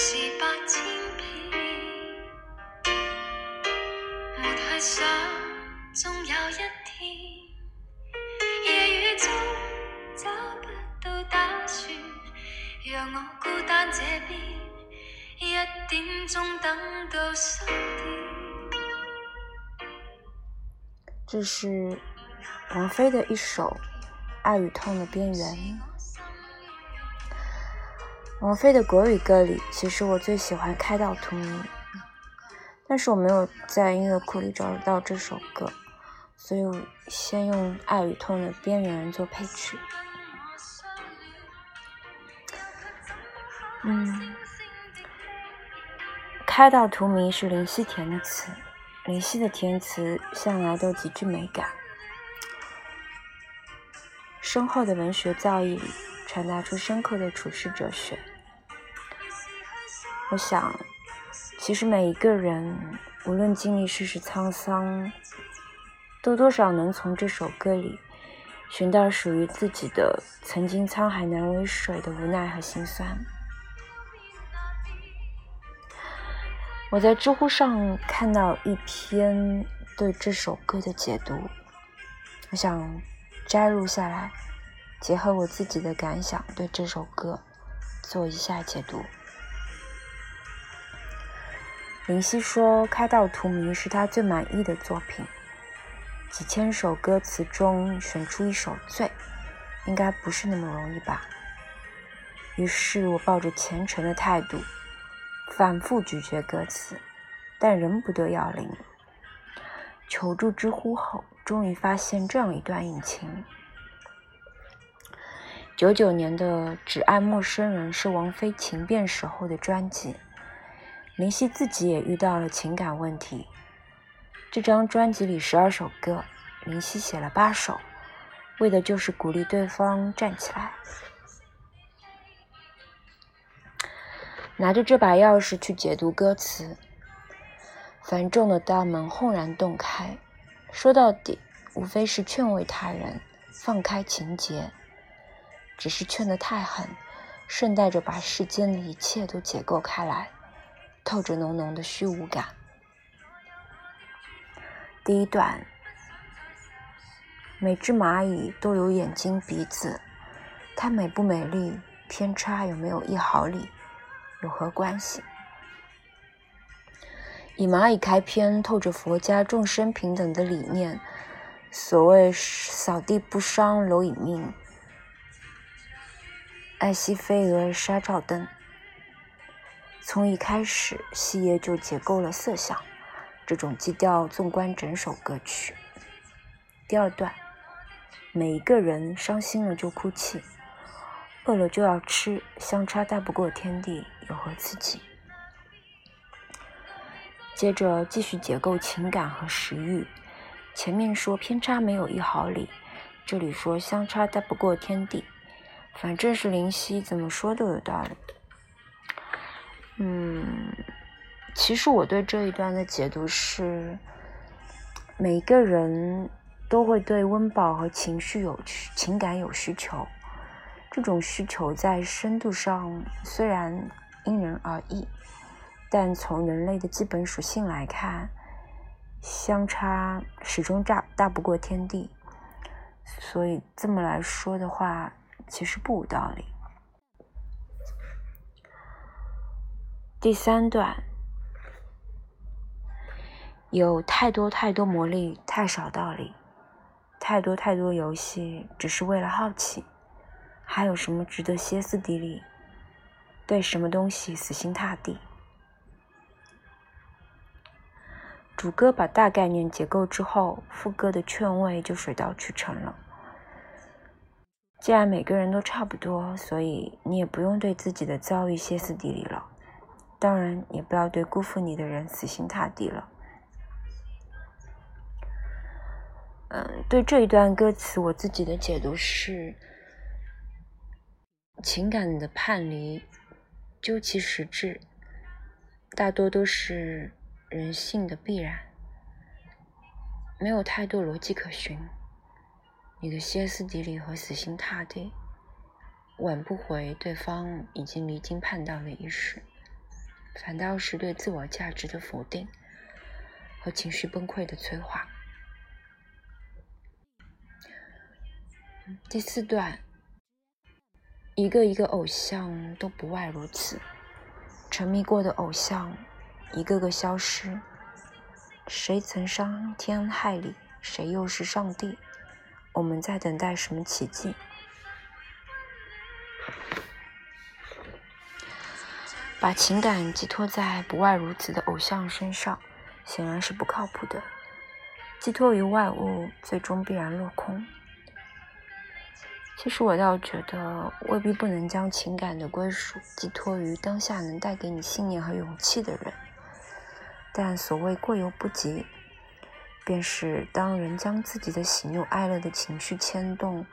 是白千遍，没去想，终有一天，夜雨中找不到打算，让我孤单这边，一点钟等到三点。这是王菲的一首《爱与痛的边缘》。王菲的国语歌里，其实我最喜欢《开到荼蘼》，但是我没有在音乐库里找到这首歌，所以我先用《爱与痛的边缘》做配曲。嗯，《开到荼蘼》是林夕填的词。林夕的填词向来都极具美感，深厚的文学造诣传达出深刻的处世哲学。我想，其实每一个人，无论经历世事沧桑，都多少能从这首歌里寻到属于自己的曾经沧海难为水的无奈和心酸。我在知乎上看到一篇对这首歌的解读，我想摘录下来，结合我自己的感想，对这首歌做一下解读。林夕说：“开到荼蘼是他最满意的作品，几千首歌词中选出一首最，应该不是那么容易吧？”于是我抱着虔诚的态度。反复咀嚼歌词，但仍不得要领。求助知乎后，终于发现这样一段隐情：九九年的《只爱陌生人》是王菲情变时候的专辑，林夕自己也遇到了情感问题。这张专辑里十二首歌，林夕写了八首，为的就是鼓励对方站起来。拿着这把钥匙去解读歌词，繁重的大门轰然洞开。说到底，无非是劝慰他人放开情节，只是劝得太狠，顺带着把世间的一切都解构开来，透着浓浓的虚无感。第一段，每只蚂蚁都有眼睛鼻子，它美不美丽，偏差有没有一毫厘？有何关系？以蚂蚁开篇，透着佛家众生平等的理念。所谓“扫地不伤蝼蚁命，爱惜飞蛾纱罩灯”。从一开始，细叶就解构了色相，这种基调纵观整首歌曲。第二段，每一个人伤心了就哭泣。饿了就要吃，相差大不过天地，有何刺激？接着继续解构情感和食欲。前面说偏差没有一毫厘，这里说相差大不过天地，反正是林夕怎么说都有道理。嗯，其实我对这一段的解读是：每个人都会对温饱和情绪有情感有需求。这种需求在深度上虽然因人而异，但从人类的基本属性来看，相差始终大大不过天地。所以这么来说的话，其实不无道理。第三段，有太多太多魔力，太少道理；太多太多游戏，只是为了好奇。还有什么值得歇斯底里？对什么东西死心塌地？主歌把大概念结构之后，副歌的劝慰就水到渠成了。既然每个人都差不多，所以你也不用对自己的遭遇歇斯底里了，当然也不要对辜负你的人死心塌地了。嗯，对这一段歌词，我自己的解读是。情感的叛离，究其实质，大多都是人性的必然，没有太多逻辑可循。你的歇斯底里和死心塌地，挽不回对方已经离经叛道的意识，反倒是对自我价值的否定和情绪崩溃的催化。第四段，一个一个偶像都不外如此，沉迷过的偶像一个个消失，谁曾伤天害理？谁又是上帝？我们在等待什么奇迹？把情感寄托在不外如此的偶像身上，显然是不靠谱的。寄托于外物，最终必然落空。其实我倒觉得，未必不能将情感的归属寄托于当下能带给你信念和勇气的人。但所谓过犹不及，便是当人将自己的喜怒哀乐的情绪牵动，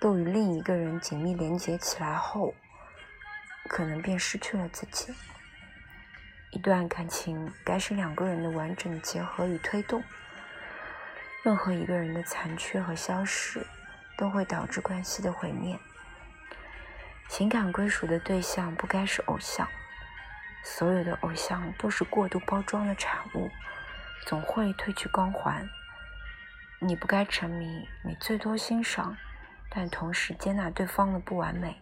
都与另一个人紧密连接起来后。可能便失去了自己。一段感情该是两个人的完整结合与推动，任何一个人的残缺和消失，都会导致关系的毁灭。情感归属的对象不该是偶像，所有的偶像都是过度包装的产物，总会褪去光环。你不该沉迷，你最多欣赏，但同时接纳对方的不完美。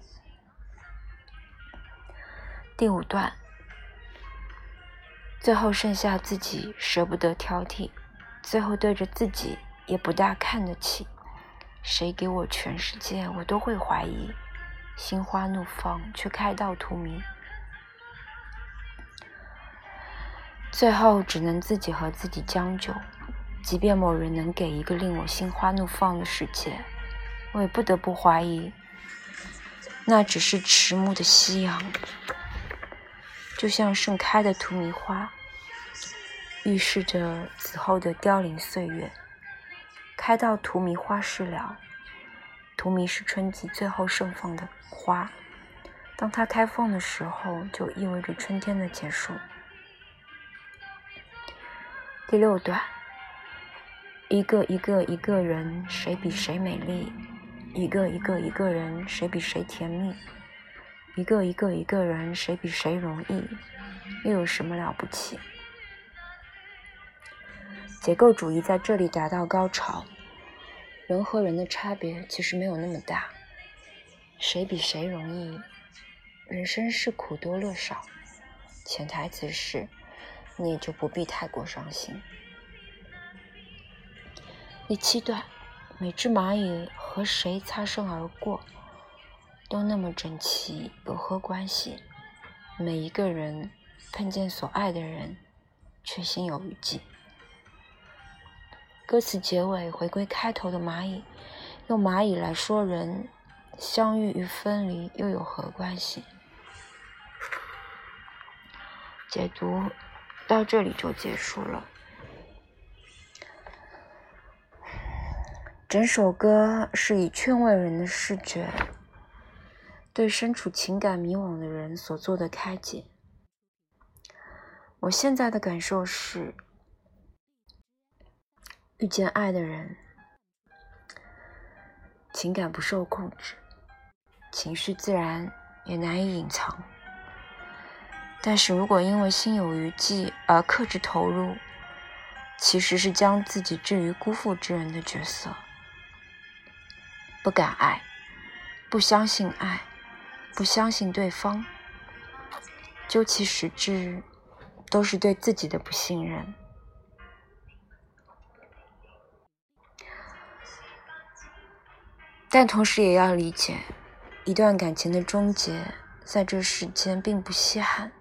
第五段，最后剩下自己舍不得挑剔，最后对着自己也不大看得起。谁给我全世界，我都会怀疑。心花怒放，却开到荼蘼。最后只能自己和自己将就。即便某人能给一个令我心花怒放的世界，我也不得不怀疑，那只是迟暮的夕阳。就像盛开的荼蘼花，预示着此后的凋零岁月。开到荼蘼花事了，荼蘼是春季最后盛放的花，当它开放的时候，就意味着春天的结束。第六段，一个一个一个人，谁比谁美丽？一个一个一个人，谁比谁甜蜜？一个一个一个人，谁比谁容易？又有什么了不起？结构主义在这里达到高潮。人和人的差别其实没有那么大，谁比谁容易？人生是苦多乐少，潜台词是，你也就不必太过伤心。第七段，每只蚂蚁和谁擦身而过？都那么整齐，有何关系？每一个人碰见所爱的人，却心有余悸。歌词结尾回归开头的蚂蚁，用蚂蚁来说人，相遇与分离又有何关系？解读到这里就结束了。整首歌是以劝慰人的视觉。对身处情感迷惘的人所做的开解，我现在的感受是：遇见爱的人，情感不受控制，情绪自然也难以隐藏。但是如果因为心有余悸而克制投入，其实是将自己置于辜负之人的角色，不敢爱，不相信爱。不相信对方，究其实质，都是对自己的不信任。但同时也要理解，一段感情的终结，在这世间并不稀罕。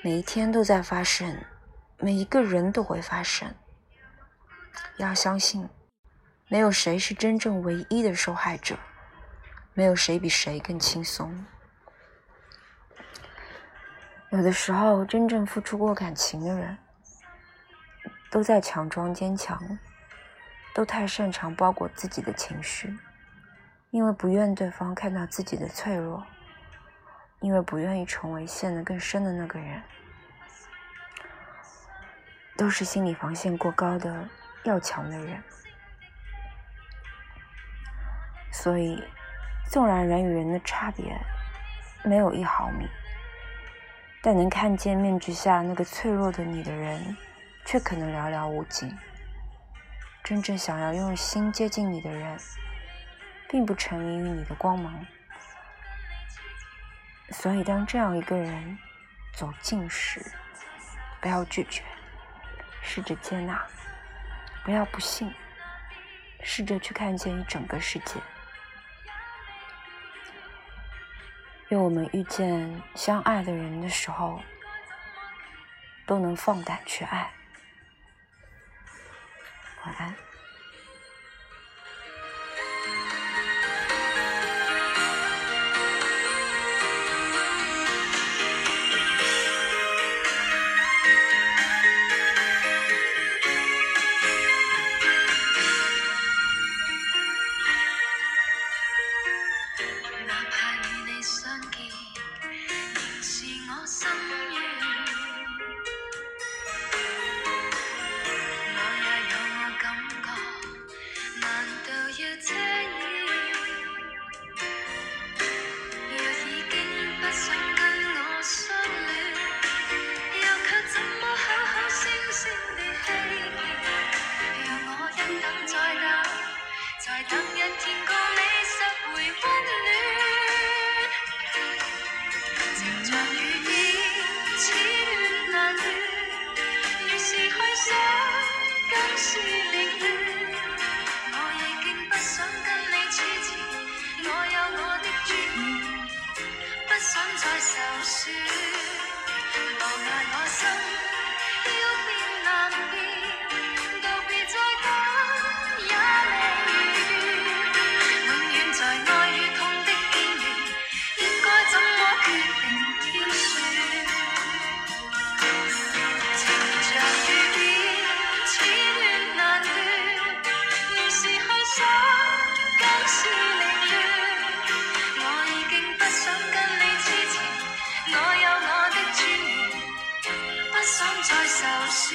每一天都在发生，每一个人都会发生。要相信，没有谁是真正唯一的受害者。没有谁比谁更轻松。有的时候，真正付出过感情的人，都在强装坚强，都太擅长包裹自己的情绪，因为不愿对方看到自己的脆弱，因为不愿意成为陷得更深的那个人，都是心理防线过高的要强的人，所以。纵然人与人的差别没有一毫米，但能看见面具下那个脆弱的你的人，却可能寥寥无几。真正想要用心接近你的人，并不沉迷于你的光芒。所以，当这样一个人走近时，不要拒绝，试着接纳；不要不信，试着去看见一整个世界。愿我们遇见相爱的人的时候，都能放胆去爱。晚安。早习